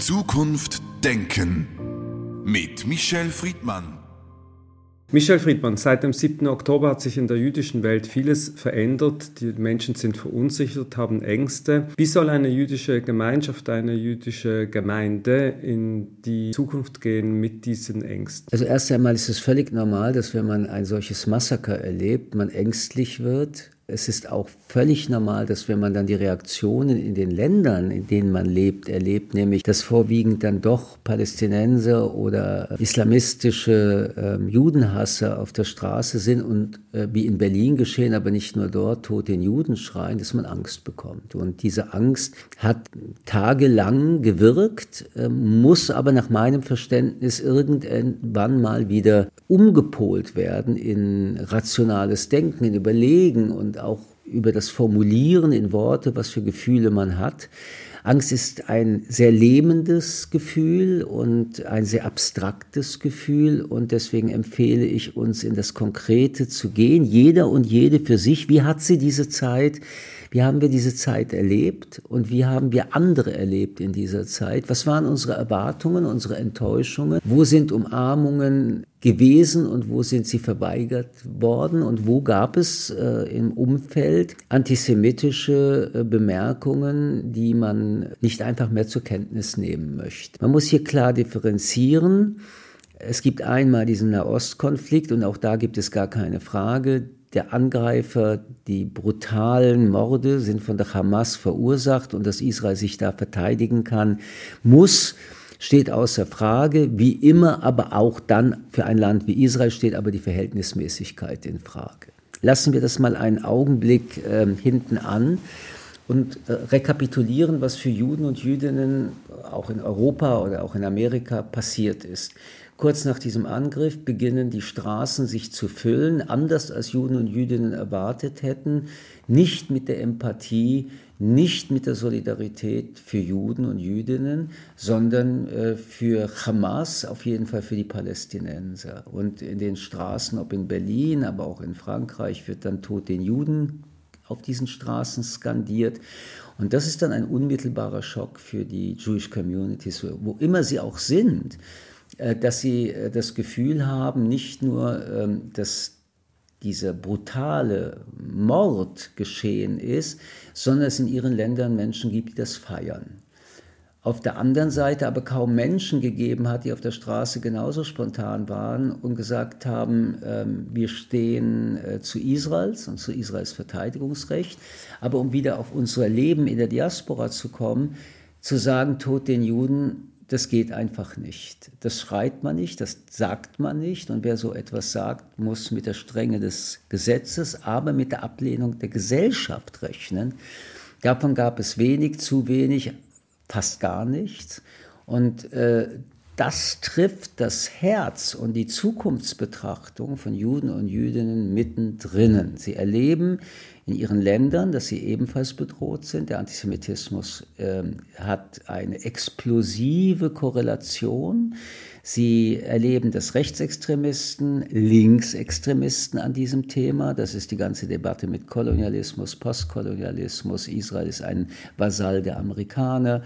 Zukunft denken mit Michel Friedmann. Michel Friedmann, seit dem 7. Oktober hat sich in der jüdischen Welt vieles verändert. Die Menschen sind verunsichert, haben Ängste. Wie soll eine jüdische Gemeinschaft, eine jüdische Gemeinde in die Zukunft gehen mit diesen Ängsten? Also erst einmal ist es völlig normal, dass wenn man ein solches Massaker erlebt, man ängstlich wird, es ist auch völlig normal, dass wenn man dann die Reaktionen in den Ländern, in denen man lebt, erlebt, nämlich dass vorwiegend dann doch Palästinenser oder islamistische äh, Judenhasser auf der Straße sind und äh, wie in Berlin geschehen, aber nicht nur dort, tot den Juden schreien, dass man Angst bekommt. Und diese Angst hat tagelang gewirkt, äh, muss aber nach meinem Verständnis irgendwann mal wieder umgepolt werden in rationales Denken, in Überlegen und auch über das Formulieren in Worte, was für Gefühle man hat. Angst ist ein sehr lähmendes Gefühl und ein sehr abstraktes Gefühl und deswegen empfehle ich uns in das Konkrete zu gehen, jeder und jede für sich. Wie hat sie diese Zeit wie haben wir diese Zeit erlebt und wie haben wir andere erlebt in dieser Zeit? Was waren unsere Erwartungen, unsere Enttäuschungen? Wo sind Umarmungen gewesen und wo sind sie verweigert worden und wo gab es äh, im Umfeld antisemitische äh, Bemerkungen, die man nicht einfach mehr zur Kenntnis nehmen möchte. Man muss hier klar differenzieren. Es gibt einmal diesen Nahostkonflikt und auch da gibt es gar keine Frage der Angreifer, die brutalen Morde sind von der Hamas verursacht und dass Israel sich da verteidigen kann, muss, steht außer Frage. Wie immer, aber auch dann für ein Land wie Israel steht aber die Verhältnismäßigkeit in Frage. Lassen wir das mal einen Augenblick äh, hinten an und äh, rekapitulieren, was für Juden und Jüdinnen auch in Europa oder auch in Amerika passiert ist. Kurz nach diesem Angriff beginnen die Straßen sich zu füllen, anders als Juden und Jüdinnen erwartet hätten, nicht mit der Empathie, nicht mit der Solidarität für Juden und Jüdinnen, sondern äh, für Hamas, auf jeden Fall für die Palästinenser. Und in den Straßen, ob in Berlin, aber auch in Frankreich, wird dann Tod den Juden auf diesen Straßen skandiert. Und das ist dann ein unmittelbarer Schock für die Jewish Communities, wo immer sie auch sind. Äh, dass sie äh, das Gefühl haben, nicht nur, ähm, dass dieser brutale Mord geschehen ist, sondern es in ihren Ländern Menschen gibt, die das feiern. Auf der anderen Seite aber kaum Menschen gegeben hat, die auf der Straße genauso spontan waren und gesagt haben, ähm, wir stehen äh, zu Israels und zu Israels Verteidigungsrecht. Aber um wieder auf unser Leben in der Diaspora zu kommen, zu sagen, Tod den Juden, das geht einfach nicht. Das schreit man nicht, das sagt man nicht. Und wer so etwas sagt, muss mit der Strenge des Gesetzes, aber mit der Ablehnung der Gesellschaft rechnen. Davon gab es wenig, zu wenig, fast gar nichts. Und äh, das trifft das Herz und die Zukunftsbetrachtung von Juden und Jüdinnen mittendrin. Sie erleben in ihren Ländern, dass sie ebenfalls bedroht sind. Der Antisemitismus äh, hat eine explosive Korrelation. Sie erleben, dass Rechtsextremisten, Linksextremisten an diesem Thema, das ist die ganze Debatte mit Kolonialismus, Postkolonialismus, Israel ist ein Vasall der Amerikaner,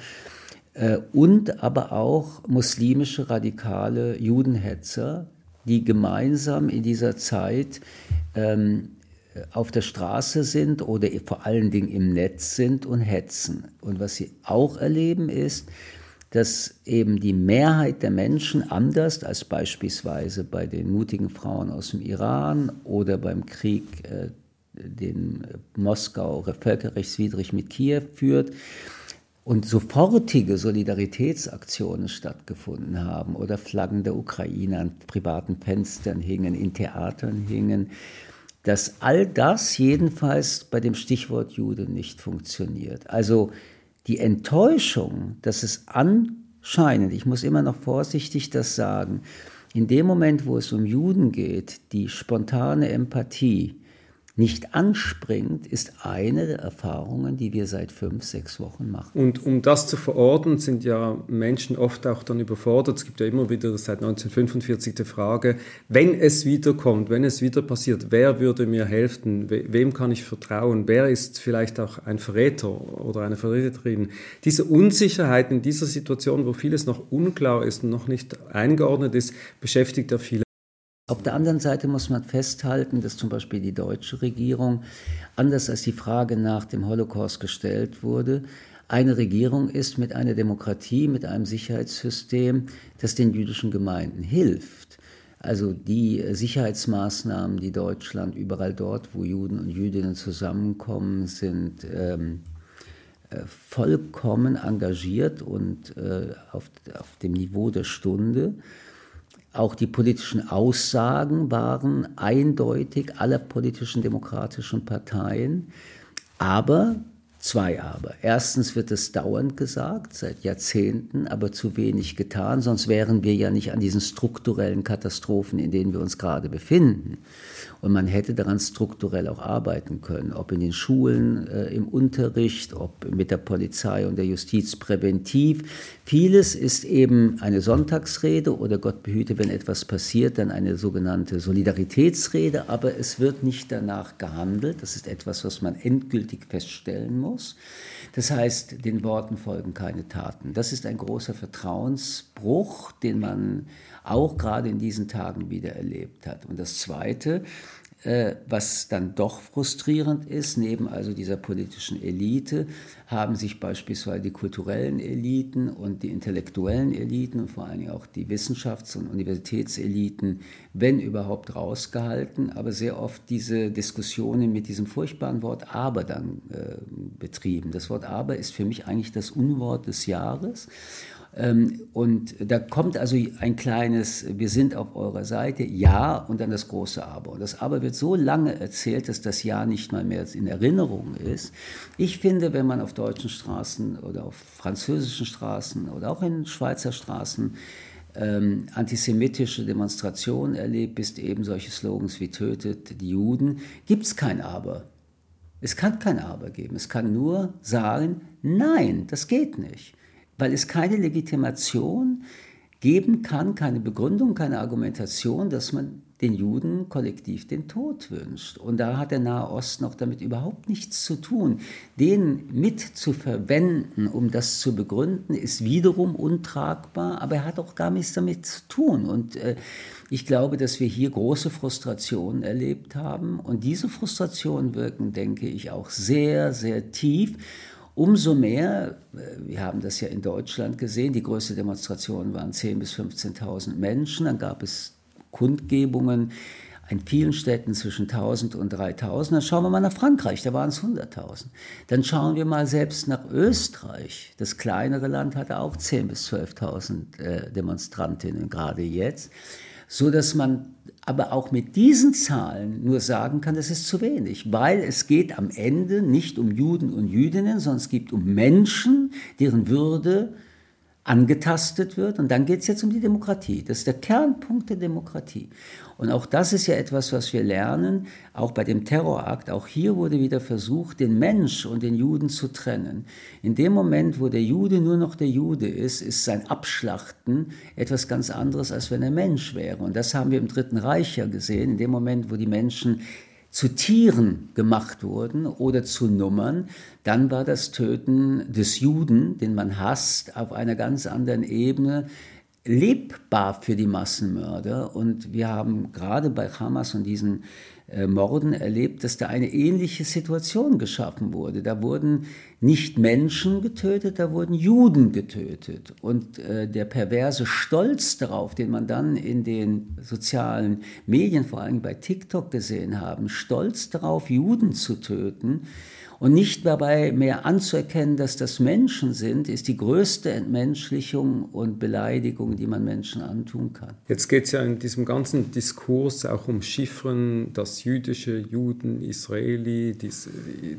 und aber auch muslimische radikale Judenhetzer, die gemeinsam in dieser Zeit ähm, auf der Straße sind oder vor allen Dingen im Netz sind und hetzen. Und was sie auch erleben ist, dass eben die Mehrheit der Menschen anders als beispielsweise bei den mutigen Frauen aus dem Iran oder beim Krieg, äh, den Moskau völkerrechtswidrig mit Kiew führt, und sofortige Solidaritätsaktionen stattgefunden haben oder Flaggen der Ukraine an privaten Fenstern hingen, in Theatern hingen, dass all das jedenfalls bei dem Stichwort Jude nicht funktioniert. Also die Enttäuschung, dass es anscheinend, ich muss immer noch vorsichtig das sagen, in dem Moment, wo es um Juden geht, die spontane Empathie nicht anspringt, ist eine der Erfahrungen, die wir seit fünf, sechs Wochen machen. Und um das zu verorten, sind ja Menschen oft auch dann überfordert. Es gibt ja immer wieder seit 1945 die Frage, wenn es wiederkommt, wenn es wieder passiert, wer würde mir helfen, wem kann ich vertrauen, wer ist vielleicht auch ein Verräter oder eine Verräterin. Diese Unsicherheit in dieser Situation, wo vieles noch unklar ist und noch nicht eingeordnet ist, beschäftigt ja viele. Auf der anderen Seite muss man festhalten, dass zum Beispiel die deutsche Regierung, anders als die Frage nach dem Holocaust gestellt wurde, eine Regierung ist mit einer Demokratie, mit einem Sicherheitssystem, das den jüdischen Gemeinden hilft. Also die Sicherheitsmaßnahmen, die Deutschland überall dort, wo Juden und Jüdinnen zusammenkommen, sind ähm, äh, vollkommen engagiert und äh, auf, auf dem Niveau der Stunde. Auch die politischen Aussagen waren eindeutig aller politischen demokratischen Parteien. Aber Zwei aber. Erstens wird es dauernd gesagt, seit Jahrzehnten, aber zu wenig getan, sonst wären wir ja nicht an diesen strukturellen Katastrophen, in denen wir uns gerade befinden. Und man hätte daran strukturell auch arbeiten können, ob in den Schulen, äh, im Unterricht, ob mit der Polizei und der Justiz präventiv. Vieles ist eben eine Sonntagsrede oder Gott behüte, wenn etwas passiert, dann eine sogenannte Solidaritätsrede, aber es wird nicht danach gehandelt. Das ist etwas, was man endgültig feststellen muss. Das heißt, den Worten folgen keine Taten. Das ist ein großer Vertrauensbruch, den man auch gerade in diesen Tagen wieder erlebt hat. Und das Zweite, was dann doch frustrierend ist, neben also dieser politischen Elite, haben sich beispielsweise die kulturellen Eliten und die intellektuellen Eliten und vor allen Dingen auch die Wissenschafts- und Universitätseliten, wenn überhaupt, rausgehalten, aber sehr oft diese Diskussionen mit diesem furchtbaren Wort aber dann äh, betrieben. Das Wort aber ist für mich eigentlich das Unwort des Jahres. Ähm, und da kommt also ein kleines, wir sind auf eurer Seite, ja, und dann das große Aber. Und das Aber wird so lange erzählt, dass das Ja nicht mal mehr in Erinnerung ist. Ich finde, wenn man auf deutschen Straßen oder auf französischen Straßen oder auch in Schweizer Straßen ähm, antisemitische Demonstrationen erlebt, ist eben solche Slogans wie tötet die Juden, gibt es kein Aber. Es kann kein Aber geben. Es kann nur sagen, nein, das geht nicht weil es keine Legitimation geben kann, keine Begründung, keine Argumentation, dass man den Juden kollektiv den Tod wünscht. Und da hat der Nahe Osten auch damit überhaupt nichts zu tun. Den mit zu verwenden, um das zu begründen, ist wiederum untragbar, aber er hat auch gar nichts damit zu tun. Und äh, ich glaube, dass wir hier große Frustrationen erlebt haben. Und diese Frustrationen wirken, denke ich, auch sehr, sehr tief. Umso mehr, äh, wir haben das ja in Deutschland gesehen, die größte Demonstration waren 10.000 bis 15.000 Menschen, dann gab es Kundgebungen in vielen Städten zwischen 1000 und 3000. Dann schauen wir mal nach Frankreich, da waren es 100.000. Dann schauen wir mal selbst nach Österreich. Das kleinere Land hatte auch 10.000 bis 12.000 äh, Demonstrantinnen, gerade jetzt. So dass man aber auch mit diesen Zahlen nur sagen kann, das ist zu wenig, weil es geht am Ende nicht um Juden und Jüdinnen, sondern es geht um Menschen, deren Würde angetastet wird. Und dann geht es jetzt um die Demokratie. Das ist der Kernpunkt der Demokratie. Und auch das ist ja etwas, was wir lernen, auch bei dem Terrorakt. Auch hier wurde wieder versucht, den Mensch und den Juden zu trennen. In dem Moment, wo der Jude nur noch der Jude ist, ist sein Abschlachten etwas ganz anderes, als wenn er Mensch wäre. Und das haben wir im Dritten Reich ja gesehen. In dem Moment, wo die Menschen zu Tieren gemacht wurden oder zu Nummern, dann war das Töten des Juden, den man hasst, auf einer ganz anderen Ebene lebbar für die Massenmörder. Und wir haben gerade bei Hamas und diesen Morden erlebt, dass da eine ähnliche Situation geschaffen wurde. Da wurden nicht Menschen getötet, da wurden Juden getötet. Und äh, der perverse Stolz darauf, den man dann in den sozialen Medien, vor allem bei TikTok gesehen haben, Stolz darauf, Juden zu töten, Und nicht dabei mehr anzuerkennen, dass das Menschen sind, ist die größte Entmenschlichung und Beleidigung, die man Menschen antun kann. Jetzt geht es ja in diesem ganzen Diskurs auch um Chiffren, das jüdische, Juden, Israeli, dies,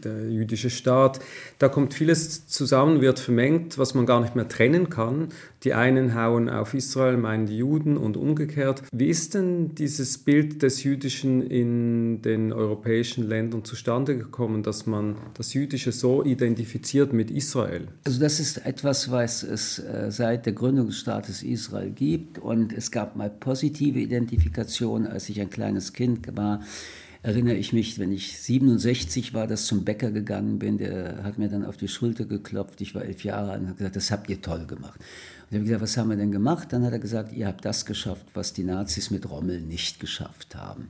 der jüdische Staat. Da kommt vieles zusammen, wird vermengt, was man gar nicht mehr trennen kann. Die einen hauen auf Israel, meinen die Juden und umgekehrt. Wie ist denn dieses Bild des Jüdischen in den europäischen Ländern zustande gekommen, dass man das Jüdische so identifiziert mit Israel? Also das ist etwas, was es äh, seit der Gründung des Staates Israel gibt und es gab mal positive Identifikation, als ich ein kleines Kind war erinnere ich mich, wenn ich 67 war, dass zum Bäcker gegangen bin, der hat mir dann auf die Schulter geklopft, ich war elf Jahre alt und hat gesagt, das habt ihr toll gemacht. Und ich habe gesagt, was haben wir denn gemacht? Dann hat er gesagt, ihr habt das geschafft, was die Nazis mit Rommel nicht geschafft haben.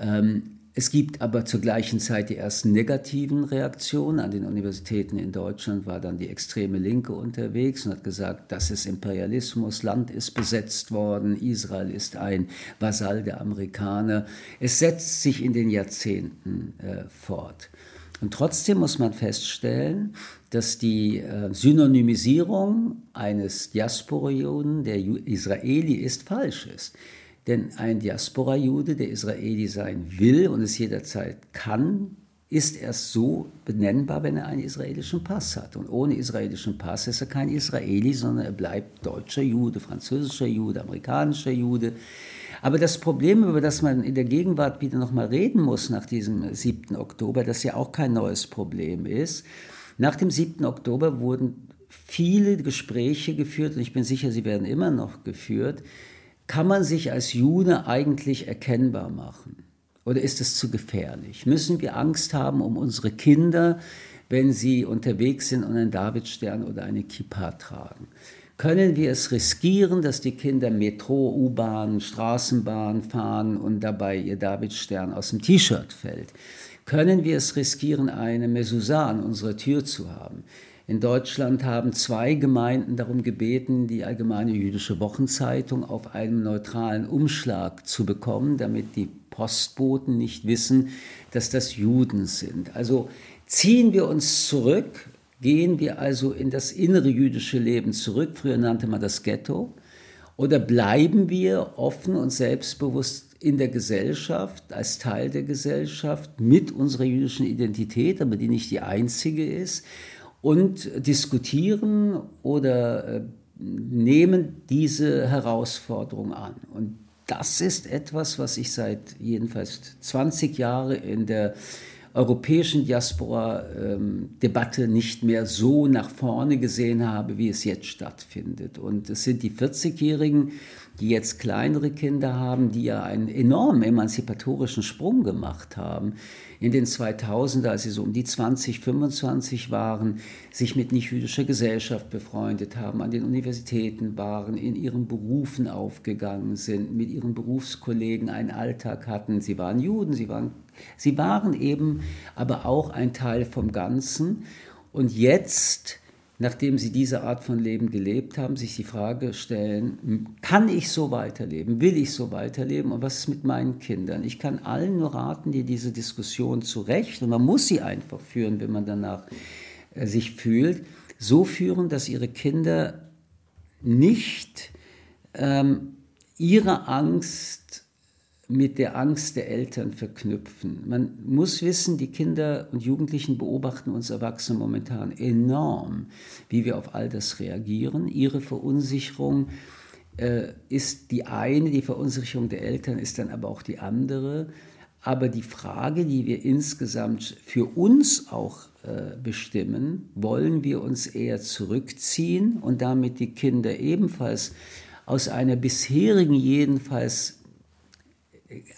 Ähm, es gibt aber zur gleichen Zeit die ersten negativen Reaktionen. An den Universitäten in Deutschland war dann die extreme Linke unterwegs und hat gesagt, das ist Imperialismus, Land ist besetzt worden, Israel ist ein Vasall der Amerikaner. Es setzt sich in den Jahrzehnten äh, fort. Und trotzdem muss man feststellen, dass die äh, Synonymisierung eines Diaspora-Juden, der Israeli ist, falsch ist. Denn ein Diaspora-Jude, der Israeli sein will und es jederzeit kann, ist erst so benennbar, wenn er einen israelischen Pass hat. Und ohne israelischen Pass ist er kein Israeli, sondern er bleibt deutscher Jude, französischer Jude, amerikanischer Jude. Aber das Problem, über das man in der Gegenwart wieder nochmal reden muss nach diesem 7. Oktober, das ja auch kein neues Problem ist, nach dem 7. Oktober wurden viele Gespräche geführt, und ich bin sicher, sie werden immer noch geführt, kann man sich als Jude eigentlich erkennbar machen? Oder ist es zu gefährlich? Müssen wir Angst haben um unsere Kinder, wenn sie unterwegs sind und einen Davidstern oder eine Kippa tragen? Können wir es riskieren, dass die Kinder Metro, U-Bahn, Straßenbahn fahren und dabei ihr Davidstern aus dem T-Shirt fällt? Können wir es riskieren, eine Mezuzah an unserer Tür zu haben? In Deutschland haben zwei Gemeinden darum gebeten, die Allgemeine Jüdische Wochenzeitung auf einem neutralen Umschlag zu bekommen, damit die Postboten nicht wissen, dass das Juden sind. Also ziehen wir uns zurück, gehen wir also in das innere jüdische Leben zurück, früher nannte man das Ghetto, oder bleiben wir offen und selbstbewusst in der Gesellschaft, als Teil der Gesellschaft, mit unserer jüdischen Identität, aber die nicht die einzige ist, und diskutieren oder äh, nehmen diese Herausforderung an. Und das ist etwas, was ich seit jedenfalls 20 Jahren in der europäischen Diaspora-Debatte ähm, nicht mehr so nach vorne gesehen habe, wie es jetzt stattfindet. Und es sind die 40-Jährigen, die jetzt kleinere Kinder haben, die ja einen enormen emanzipatorischen Sprung gemacht haben in den 2000er, als sie so um die 20, 25 waren, sich mit nicht-jüdischer Gesellschaft befreundet haben, an den Universitäten waren, in ihren Berufen aufgegangen sind, mit ihren Berufskollegen einen Alltag hatten. Sie waren Juden, sie waren, sie waren eben aber auch ein Teil vom Ganzen. Und jetzt nachdem sie diese Art von Leben gelebt haben, sich die Frage stellen, kann ich so weiterleben, will ich so weiterleben und was ist mit meinen Kindern? Ich kann allen nur raten, die diese Diskussion zu Recht, und man muss sie einfach führen, wenn man danach äh, sich fühlt, so führen, dass ihre Kinder nicht ähm, ihre Angst mit der Angst der Eltern verknüpfen. Man muss wissen, die Kinder und Jugendlichen beobachten uns Erwachsene momentan enorm, wie wir auf all das reagieren. Ihre Verunsicherung äh, ist die eine, die Verunsicherung der Eltern ist dann aber auch die andere. Aber die Frage, die wir insgesamt für uns auch äh, bestimmen, wollen wir uns eher zurückziehen und damit die Kinder ebenfalls aus einer bisherigen jedenfalls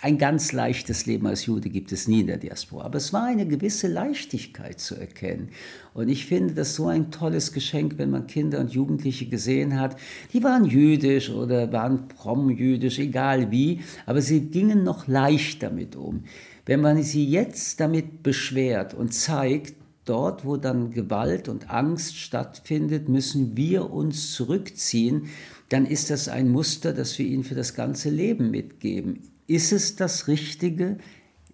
ein ganz leichtes Leben als Jude gibt es nie in der Diaspora. Aber es war eine gewisse Leichtigkeit zu erkennen. Und ich finde das so ein tolles Geschenk, wenn man Kinder und Jugendliche gesehen hat. Die waren jüdisch oder waren fromm-jüdisch, egal wie, aber sie gingen noch leicht damit um. Wenn man sie jetzt damit beschwert und zeigt, dort, wo dann Gewalt und Angst stattfindet, müssen wir uns zurückziehen, dann ist das ein Muster, das wir ihnen für das ganze Leben mitgeben. Ist es das Richtige?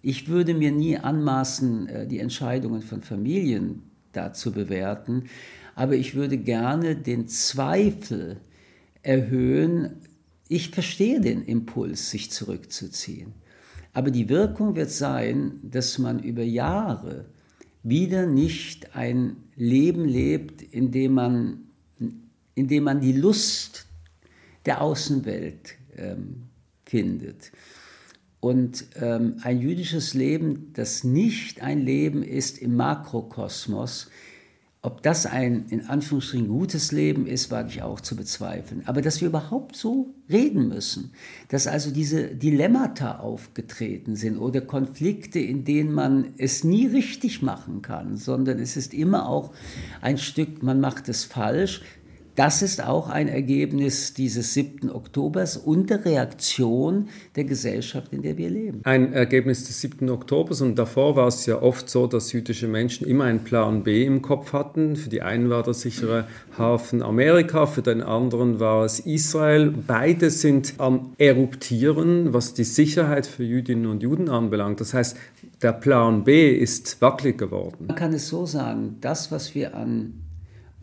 Ich würde mir nie anmaßen, äh, die Entscheidungen von Familien da zu bewerten, aber ich würde gerne den Zweifel erhöhen. Ich verstehe den Impuls, sich zurückzuziehen. Aber die Wirkung wird sein, dass man über Jahre wieder nicht ein Leben lebt, in dem man, in dem man die Lust der Außenwelt ähm, findet. Und ähm, ein jüdisches Leben, das nicht ein Leben ist im Makrokosmos, ob das ein in Anführungsstrichen gutes Leben ist, wage ich auch zu bezweifeln. Aber dass wir überhaupt so reden müssen, dass also diese Dilemmata aufgetreten sind oder Konflikte, in denen man es nie richtig machen kann, sondern es ist immer auch ein Stück, man macht es falsch, das ist auch ein Ergebnis dieses 7. Oktobers und der Reaktion der Gesellschaft, in der wir leben. Ein Ergebnis des 7. Oktobers und davor war es ja oft so, dass jüdische Menschen immer einen Plan B im Kopf hatten. Für die einen war der sichere Hafen Amerika, für den anderen war es Israel. Beide sind am Eruptieren, was die Sicherheit für Jüdinnen und Juden anbelangt. Das heißt, der Plan B ist wackelig geworden. Man kann es so sagen, das, was wir an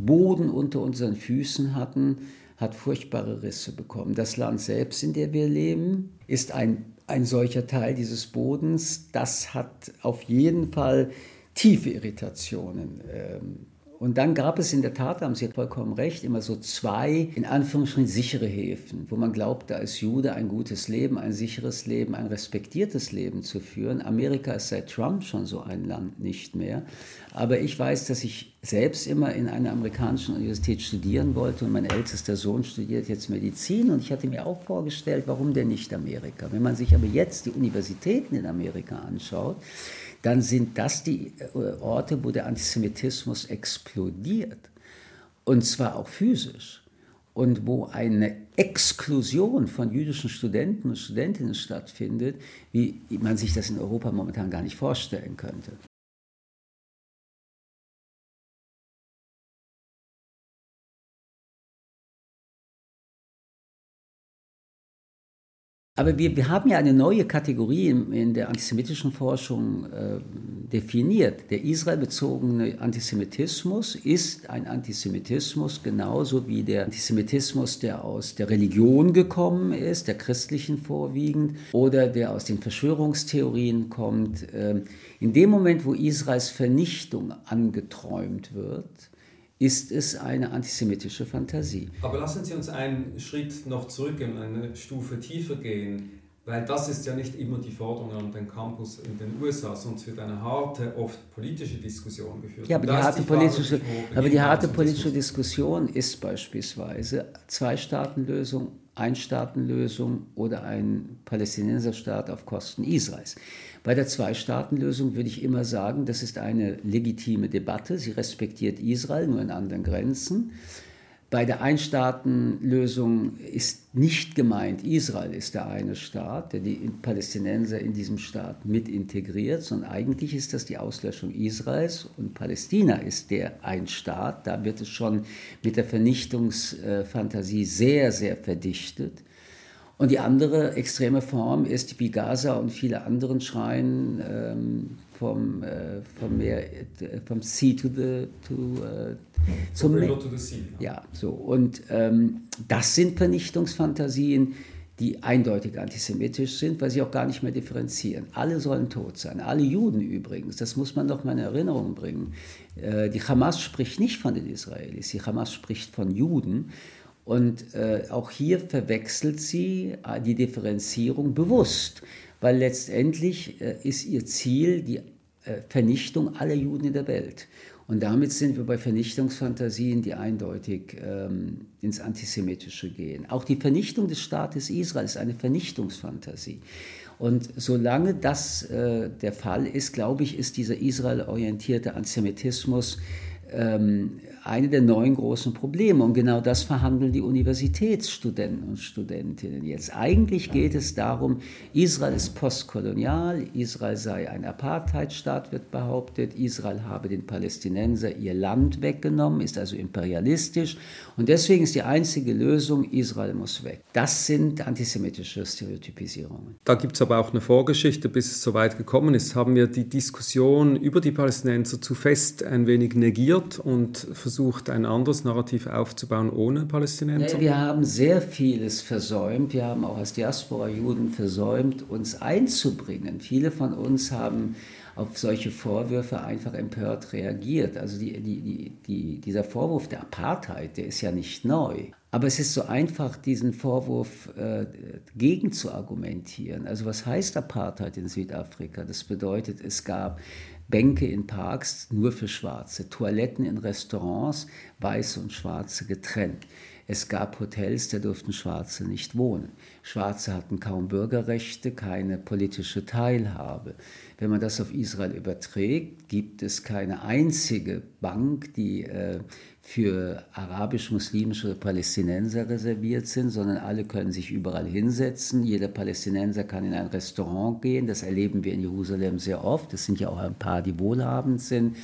Boden unter unseren Füßen hatten, hat furchtbare Risse bekommen. Das Land selbst, in dem wir leben, ist ein, ein solcher Teil dieses Bodens. Das hat auf jeden Fall tiefe Irritationen ähm, und dann gab es in der Tat, haben Sie vollkommen recht, immer so zwei, in Anführungsstrichen, sichere Häfen, wo man glaubt, da ist Jude ein gutes Leben, ein sicheres Leben, ein respektiertes Leben zu führen. Amerika ist seit Trump schon so ein Land nicht mehr. Aber ich weiß, dass ich selbst immer in einer amerikanischen Universität studieren wollte und mein ältester Sohn studiert jetzt Medizin und ich hatte mir auch vorgestellt, warum denn nicht Amerika? Wenn man sich aber jetzt die Universitäten in Amerika anschaut, dann sind das die äh, Orte, wo der Antisemitismus explodiert. Und zwar auch physisch. Und wo eine Exklusion von jüdischen Studenten und Studentinnen stattfindet, wie man sich das in Europa momentan gar nicht vorstellen könnte. Aber wir, wir haben ja eine neue Kategorie in, in der antisemitischen Forschung äh, definiert. Der israelbezogene Antisemitismus ist ein Antisemitismus genauso wie der Antisemitismus, der aus der Religion gekommen ist, der christlichen vorwiegend, oder der aus den Verschwörungstheorien kommt. Äh, in dem Moment, wo Israels Vernichtung angeträumt wird, ist es eine antisemitische Fantasie. Aber lassen Sie uns einen Schritt noch zurück eine Stufe tiefer gehen, weil das ist ja nicht immer die Forderung an den Campus in den USA, sonst wird eine harte, oft politische Diskussion geführt. Ja, aber die, harte, die politische, aber die harte politische Diskussion ist beispielsweise Zwei-Staaten-Lösung, Ein-Staaten-Lösung oder ein Palästinenserstaat auf Kosten Israels. Bei der Zwei-Staaten-Lösung würde ich immer sagen, das ist eine legitime Debatte. Sie respektiert Israel, nur in anderen Grenzen. Bei der Ein-Staaten-Lösung ist nicht gemeint, Israel ist der eine Staat, der die Palästinenser in diesem Staat mit integriert, sondern eigentlich ist das die Auslöschung Israels und Palästina ist der ein Staat. Da wird es schon mit der Vernichtungsfantasie sehr, sehr verdichtet. Und die andere extreme Form ist, wie Gaza und viele anderen schreien, ähm, vom, äh, vom, Meer, äh, vom Sea to the, to, äh, zum Meer. To the sea, ja. so. Und ähm, das sind Vernichtungsfantasien, die eindeutig antisemitisch sind, weil sie auch gar nicht mehr differenzieren. Alle sollen tot sein, alle Juden übrigens, das muss man doch mal in Erinnerung bringen. Äh, die Hamas spricht nicht von den Israelis, die Hamas spricht von Juden. Und äh, auch hier verwechselt sie äh, die Differenzierung bewusst, weil letztendlich äh, ist ihr Ziel die äh, Vernichtung aller Juden in der Welt. Und damit sind wir bei Vernichtungsfantasien, die eindeutig ähm, ins Antisemitische gehen. Auch die Vernichtung des Staates Israel ist eine Vernichtungsfantasie. Und solange das äh, der Fall ist, glaube ich, ist dieser israelorientierte Antisemitismus ähm, eine der neuen großen Probleme. Und genau das verhandeln die Universitätsstudenten und Studentinnen jetzt. Eigentlich geht es darum, Israel ist postkolonial, Israel sei ein Apartheidstaat, wird behauptet, Israel habe den Palästinenser ihr Land weggenommen, ist also imperialistisch. Und deswegen ist die einzige Lösung, Israel muss weg. Das sind antisemitische Stereotypisierungen. Da gibt es aber auch eine Vorgeschichte, bis es so weit gekommen ist. Haben wir die Diskussion über die Palästinenser zu fest ein wenig negiert und versucht, ein anderes Narrativ aufzubauen ohne Palästinenser? wir haben sehr vieles versäumt. Wir haben auch als Diaspora-Juden versäumt, uns einzubringen. Viele von uns haben auf solche Vorwürfe einfach empört reagiert. Also die, die, die, dieser Vorwurf der Apartheid, der ist ja nicht neu. Aber es ist so einfach, diesen Vorwurf äh, gegen zu argumentieren. Also was heißt Apartheid in Südafrika? Das bedeutet, es gab Bänke in Parks nur für Schwarze, Toiletten in Restaurants, Weiße und Schwarze getrennt. Es gab Hotels, da durften Schwarze nicht wohnen. Schwarze hatten kaum Bürgerrechte, keine politische Teilhabe. Wenn man das auf Israel überträgt, gibt es keine einzige Bank, die äh, für arabisch-muslimische Palästinenser reserviert sind, sondern alle können sich überall hinsetzen. Jeder Palästinenser kann in ein Restaurant gehen. Das erleben wir in Jerusalem sehr oft. Es sind ja auch ein paar, die wohlhabend sind.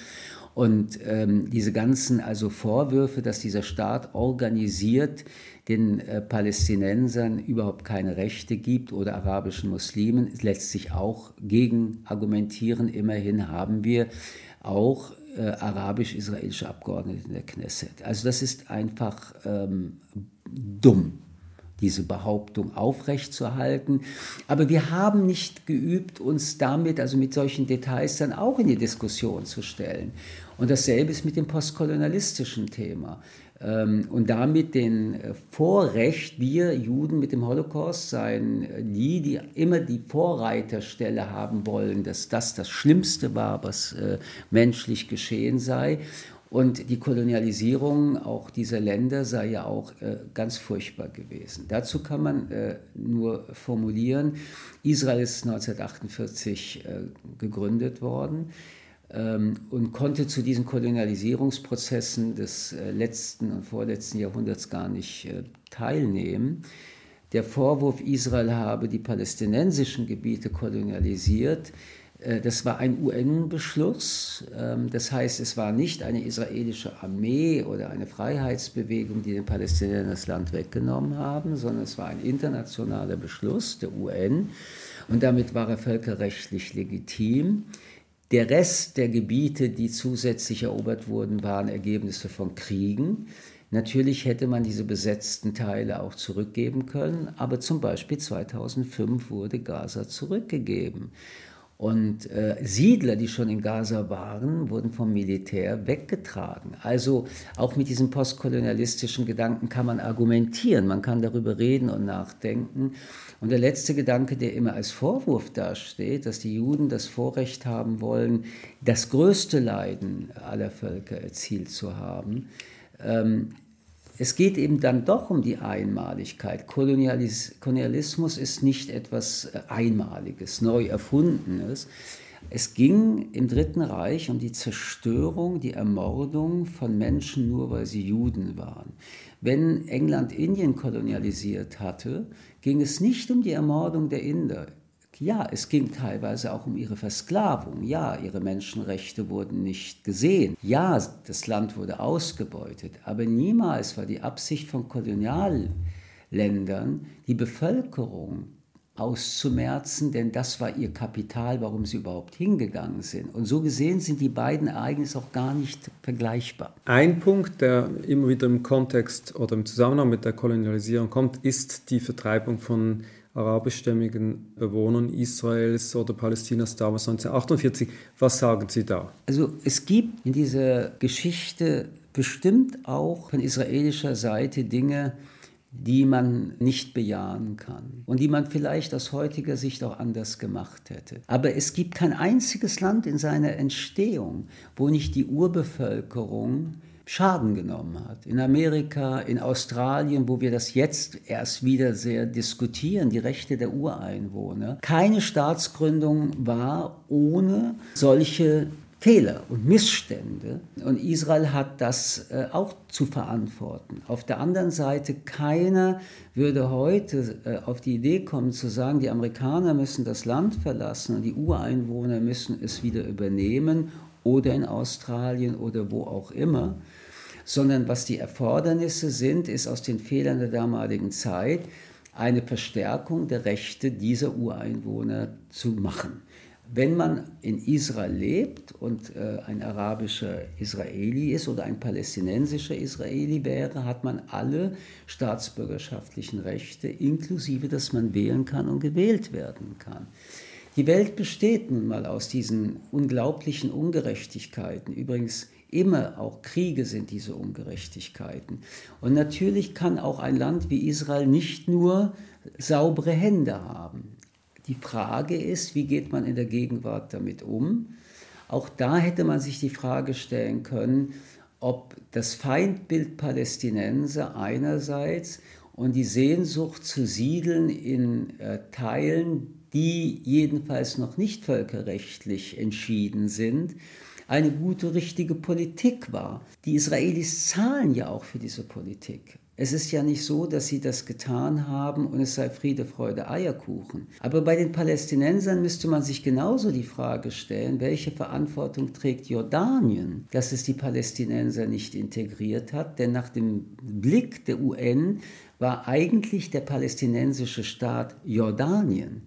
Und ähm, diese ganzen also Vorwürfe, dass dieser Staat organisiert den äh, Palästinensern überhaupt keine Rechte gibt oder arabischen Muslimen, lässt sich auch gegen argumentieren. Immerhin haben wir auch äh, arabisch-israelische Abgeordnete in der Knesset. Also das ist einfach ähm, dumm diese Behauptung aufrechtzuerhalten. Aber wir haben nicht geübt, uns damit, also mit solchen Details, dann auch in die Diskussion zu stellen. Und dasselbe ist mit dem postkolonialistischen Thema. Ähm, und damit den äh, Vorrecht, wir Juden mit dem Holocaust seien äh, die, die immer die Vorreiterstelle haben wollen, dass das das Schlimmste war, was äh, menschlich geschehen sei. Und die Kolonialisierung auch dieser Länder sei ja auch äh, ganz furchtbar gewesen. Dazu kann man äh, nur formulieren, Israel ist 1948 äh, gegründet worden und konnte zu diesen Kolonialisierungsprozessen des äh, letzten und vorletzten Jahrhunderts gar nicht äh, teilnehmen. Der Vorwurf, Israel habe die palästinensischen Gebiete kolonialisiert, äh, das war ein UN-Beschluss. Ähm, das heißt, es war nicht eine israelische Armee oder eine Freiheitsbewegung, die den Palästinensern das Land weggenommen haben, sondern es war ein internationaler Beschluss der UN und damit war er völkerrechtlich legitim. Der Rest der Gebiete, die zusätzlich erobert wurden, waren Ergebnisse von Kriegen. Natürlich hätte man diese besetzten Teile auch zurückgeben können, aber zum Beispiel 2005 wurde Gaza zurückgegeben. Und äh, Siedler, die schon in Gaza waren, wurden vom Militär weggetragen. Also auch mit diesem postkolonialistischen Gedanken kann man argumentieren, man kann darüber reden und nachdenken. Und der letzte Gedanke, der immer als Vorwurf dasteht, dass die Juden das Vorrecht haben wollen, das größte Leiden aller Völker erzielt zu haben, ähm, es geht eben dann doch um die Einmaligkeit. Kolonialis Kolonialismus ist nicht etwas äh, Einmaliges, neu erfundenes. Es ging im Dritten Reich um die Zerstörung, die Ermordung von Menschen nur, weil sie Juden waren. Wenn England Indien kolonialisiert hatte, ging es nicht um die Ermordung der Inder. Ja, es ging teilweise auch um ihre Versklavung. Ja, ihre Menschenrechte wurden nicht gesehen. Ja, das Land wurde ausgebeutet. Aber niemals war die Absicht von Kolonialländern, die Bevölkerung auszumerzen, denn das war ihr Kapital, warum sie überhaupt hingegangen sind. Und so gesehen sind die beiden Ereignisse auch gar nicht vergleichbar. Ein Punkt, der immer wieder im Kontext oder im Zusammenhang mit der Kolonialisierung kommt, ist die Vertreibung von arabischstämmigen Bewohnern Israels oder Palästinas damals 1948. Was sagen Sie da? Also es gibt in dieser Geschichte bestimmt auch von israelischer Seite Dinge, die man nicht bejahen kann und die man vielleicht aus heutiger Sicht auch anders gemacht hätte. Aber es gibt kein einziges Land in seiner Entstehung, wo nicht die Urbevölkerung Schaden genommen hat. In Amerika, in Australien, wo wir das jetzt erst wieder sehr diskutieren, die Rechte der Ureinwohner. Keine Staatsgründung war ohne solche Fehler und Missstände. Und Israel hat das äh, auch zu verantworten. Auf der anderen Seite, keiner würde heute äh, auf die Idee kommen zu sagen, die Amerikaner müssen das Land verlassen und die Ureinwohner müssen es wieder übernehmen oder in Australien oder wo auch immer. Sondern was die Erfordernisse sind, ist aus den Fehlern der damaligen Zeit eine Verstärkung der Rechte dieser Ureinwohner zu machen. Wenn man in Israel lebt und äh, ein arabischer Israeli ist oder ein palästinensischer Israeli wäre, hat man alle staatsbürgerschaftlichen Rechte, inklusive, dass man wählen kann und gewählt werden kann. Die Welt besteht nun mal aus diesen unglaublichen Ungerechtigkeiten. Übrigens, immer auch Kriege sind diese Ungerechtigkeiten. Und natürlich kann auch ein Land wie Israel nicht nur saubere Hände haben. Die Frage ist, wie geht man in der Gegenwart damit um? Auch da hätte man sich die Frage stellen können, ob das Feindbild Palästinenser einerseits und die Sehnsucht zu siedeln in äh, Teilen, die jedenfalls noch nicht völkerrechtlich entschieden sind, eine gute, richtige Politik war. Die Israelis zahlen ja auch für diese Politik. Es ist ja nicht so, dass sie das getan haben und es sei Friede, Freude, Eierkuchen. Aber bei den Palästinensern müsste man sich genauso die Frage stellen, welche Verantwortung trägt Jordanien, dass es die Palästinenser nicht integriert hat? Denn nach dem Blick der UN war eigentlich der palästinensische Staat Jordanien.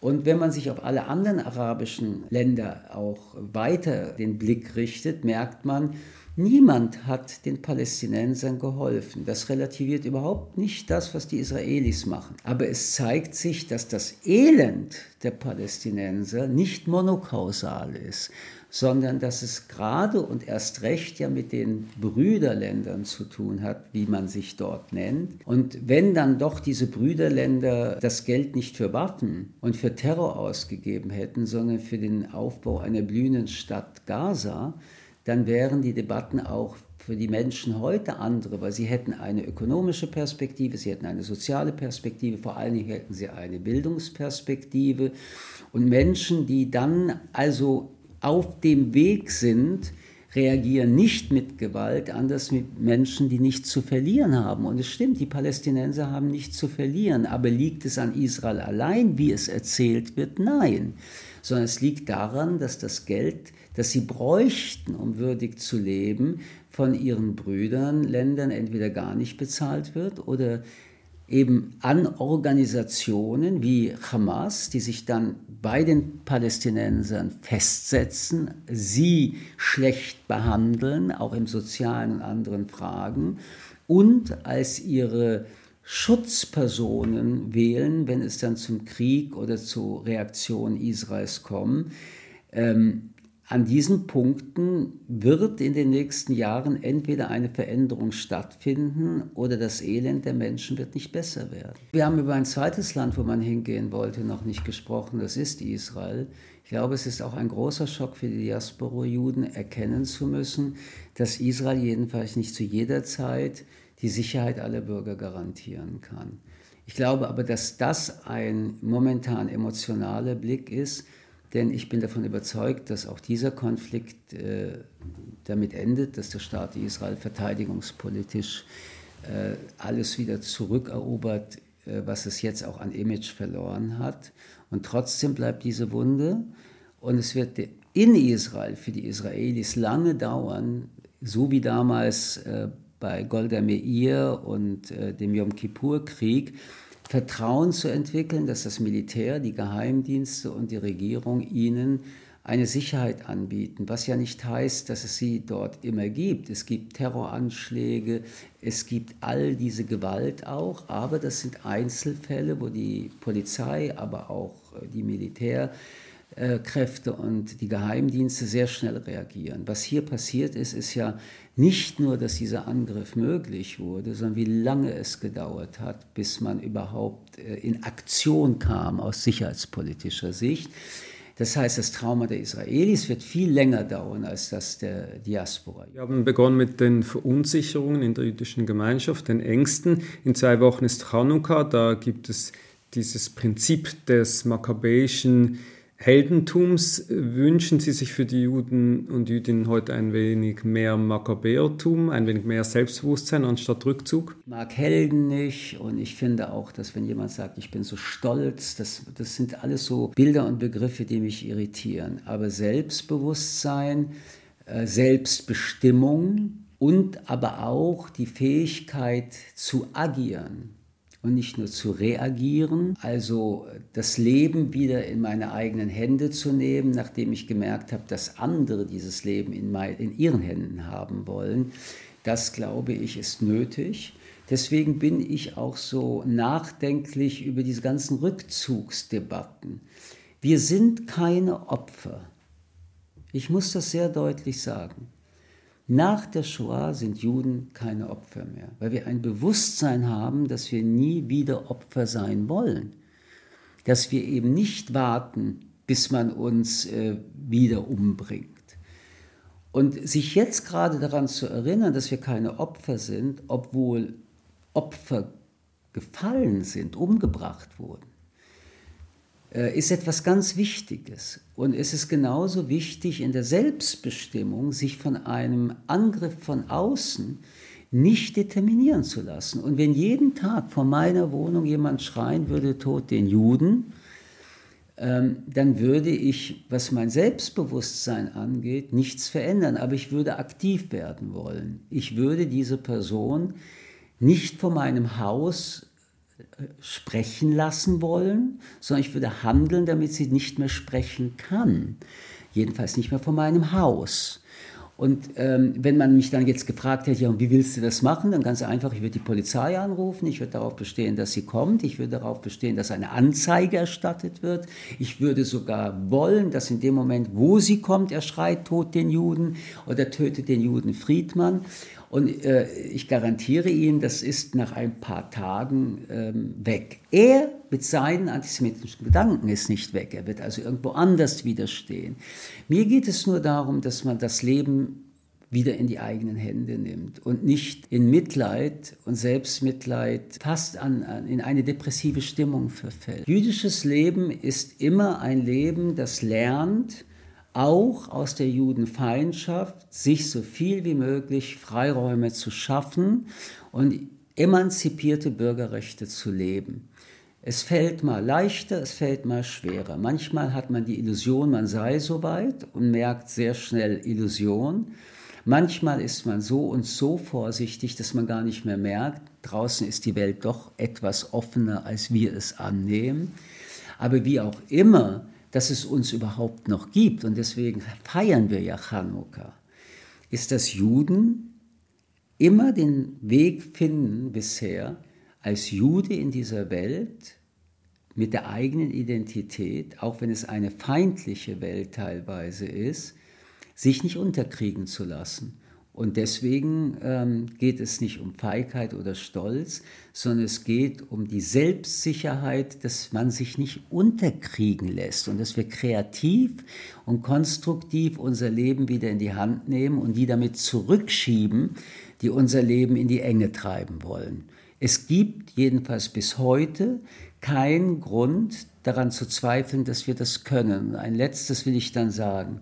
Und wenn man sich auf alle anderen arabischen Länder auch weiter den Blick richtet, merkt man, Niemand hat den Palästinensern geholfen. Das relativiert überhaupt nicht das, was die Israelis machen. Aber es zeigt sich, dass das Elend der Palästinenser nicht monokausal ist, sondern dass es gerade und erst recht ja mit den Brüderländern zu tun hat, wie man sich dort nennt. Und wenn dann doch diese Brüderländer das Geld nicht für Waffen und für Terror ausgegeben hätten, sondern für den Aufbau einer blühenden Stadt Gaza, dann wären die Debatten auch für die Menschen heute andere, weil sie hätten eine ökonomische Perspektive, sie hätten eine soziale Perspektive, vor allen Dingen hätten sie eine Bildungsperspektive. Und Menschen, die dann also auf dem Weg sind, reagieren nicht mit Gewalt, anders mit Menschen, die nichts zu verlieren haben. Und es stimmt, die Palästinenser haben nichts zu verlieren, aber liegt es an Israel allein, wie es erzählt wird? Nein, sondern es liegt daran, dass das Geld das sie bräuchten, um würdig zu leben, von ihren Brüdern, Ländern entweder gar nicht bezahlt wird oder eben an Organisationen wie Hamas, die sich dann bei den Palästinensern festsetzen, sie schlecht behandeln, auch im sozialen und anderen Fragen, und als ihre Schutzpersonen wählen, wenn es dann zum Krieg oder zur Reaktion Israels kommt. Ähm, an diesen Punkten wird in den nächsten Jahren entweder eine Veränderung stattfinden oder das Elend der Menschen wird nicht besser werden. Wir haben über ein zweites Land, wo man hingehen wollte, noch nicht gesprochen, das ist Israel. Ich glaube, es ist auch ein großer Schock für die Diaspora-Juden, erkennen zu müssen, dass Israel jedenfalls nicht zu jeder Zeit die Sicherheit aller Bürger garantieren kann. Ich glaube aber, dass das ein momentan emotionaler Blick ist, denn ich bin davon überzeugt, dass auch dieser Konflikt äh, damit endet, dass der Staat Israel verteidigungspolitisch äh, alles wieder zurückerobert, äh, was es jetzt auch an Image verloren hat. Und trotzdem bleibt diese Wunde. Und es wird in Israel für die Israelis lange dauern, so wie damals äh, bei Golda Meir und äh, dem Yom Kippur-Krieg, Vertrauen zu entwickeln, dass das Militär, die Geheimdienste und die Regierung ihnen eine Sicherheit anbieten, was ja nicht heißt, dass es sie dort immer gibt. Es gibt Terroranschläge, es gibt all diese Gewalt auch, aber das sind Einzelfälle, wo die Polizei, aber auch die Militär äh, Kräfte und die Geheimdienste sehr schnell reagieren. Was hier passiert ist, ist ja nicht nur, dass dieser Angriff möglich wurde, sondern wie lange es gedauert hat, bis man überhaupt äh, in Aktion kam aus sicherheitspolitischer Sicht. Das heißt, das Trauma der Israelis wird viel länger dauern als das der Diaspora. Wir haben begonnen mit den Verunsicherungen in der jüdischen Gemeinschaft, den Ängsten. In zwei Wochen ist Chanukka, da gibt es dieses Prinzip des makkabäischen Heldentums wünschen Sie sich für die Juden und Jüdinnen heute ein wenig mehr Makkabäertum, ein wenig mehr Selbstbewusstsein anstatt Rückzug? Ich mag Helden nicht und ich finde auch, dass wenn jemand sagt, ich bin so stolz, das, das sind alles so Bilder und Begriffe, die mich irritieren. Aber Selbstbewusstsein, äh, Selbstbestimmung und aber auch die Fähigkeit zu agieren und nicht nur zu reagieren, also das Leben wieder in meine eigenen Hände zu nehmen, nachdem ich gemerkt habe, dass andere dieses Leben in, mein, in ihren Händen haben wollen. Das, glaube ich, ist nötig. Deswegen bin ich auch so nachdenklich über diese ganzen Rückzugsdebatten. Wir sind keine Opfer. Ich muss das sehr deutlich sagen. Nach der Shoah sind Juden keine Opfer mehr, weil wir ein Bewusstsein haben, dass wir nie wieder Opfer sein wollen. Dass wir eben nicht warten, bis man uns äh, wieder umbringt. Und sich jetzt gerade daran zu erinnern, dass wir keine Opfer sind, obwohl Opfer gefallen sind, umgebracht wurden, ist etwas ganz Wichtiges. Und es ist genauso wichtig in der Selbstbestimmung, sich von einem Angriff von außen nicht determinieren zu lassen. Und wenn jeden Tag vor meiner Wohnung jemand schreien würde, Tod den Juden, ähm, dann würde ich, was mein Selbstbewusstsein angeht, nichts verändern. Aber ich würde aktiv werden wollen. Ich würde diese Person nicht vor meinem Haus sprechen lassen wollen, sondern ich würde handeln, damit sie nicht mehr sprechen kann. Jedenfalls nicht mehr von meinem Haus. Und ähm, wenn man mich dann jetzt gefragt hätte, ja, wie willst du das machen? Dann ganz einfach, ich würde die Polizei anrufen, ich würde darauf bestehen, dass sie kommt, ich würde darauf bestehen, dass eine Anzeige erstattet wird. Ich würde sogar wollen, dass in dem Moment, wo sie kommt, er schreit, tot den Juden oder tötet den Juden Friedmann. Und äh, ich garantiere Ihnen, das ist nach ein paar Tagen ähm, weg. Er mit seinen antisemitischen Gedanken ist nicht weg. Er wird also irgendwo anders widerstehen. Mir geht es nur darum, dass man das Leben wieder in die eigenen Hände nimmt und nicht in Mitleid und Selbstmitleid fast an, an, in eine depressive Stimmung verfällt. Jüdisches Leben ist immer ein Leben, das lernt, auch aus der Judenfeindschaft sich so viel wie möglich Freiräume zu schaffen und emanzipierte Bürgerrechte zu leben. Es fällt mal leichter, es fällt mal schwerer. Manchmal hat man die Illusion, man sei so weit und merkt sehr schnell Illusion. Manchmal ist man so und so vorsichtig, dass man gar nicht mehr merkt, draußen ist die Welt doch etwas offener, als wir es annehmen. Aber wie auch immer, dass es uns überhaupt noch gibt, und deswegen feiern wir ja Chanukka, ist, dass Juden immer den Weg finden bisher, als Jude in dieser Welt mit der eigenen Identität, auch wenn es eine feindliche Welt teilweise ist, sich nicht unterkriegen zu lassen und deswegen ähm, geht es nicht um Feigheit oder Stolz, sondern es geht um die Selbstsicherheit, dass man sich nicht unterkriegen lässt und dass wir kreativ und konstruktiv unser Leben wieder in die Hand nehmen und die damit zurückschieben, die unser Leben in die Enge treiben wollen. Es gibt jedenfalls bis heute keinen Grund daran zu zweifeln, dass wir das können. Ein letztes will ich dann sagen.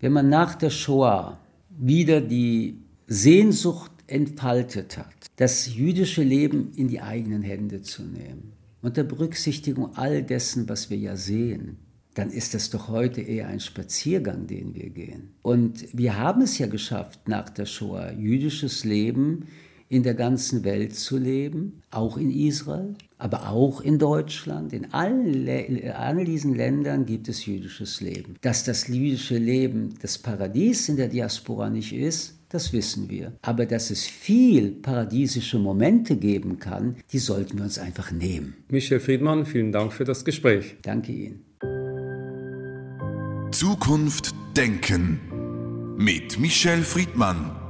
Wenn man nach der Shoah wieder die Sehnsucht entfaltet hat, das jüdische Leben in die eigenen Hände zu nehmen, unter Berücksichtigung all dessen, was wir ja sehen, dann ist das doch heute eher ein Spaziergang, den wir gehen. Und wir haben es ja geschafft, nach der Shoah jüdisches Leben in der ganzen Welt zu leben, auch in Israel, aber auch in Deutschland. In allen, all diesen Ländern gibt es jüdisches Leben. Dass das jüdische Leben das Paradies in der Diaspora nicht ist, das wissen wir. Aber dass es viel paradiesische Momente geben kann, die sollten wir uns einfach nehmen. Michel Friedmann, vielen Dank für das Gespräch. Danke Ihnen. Zukunft denken mit Michel Friedmann.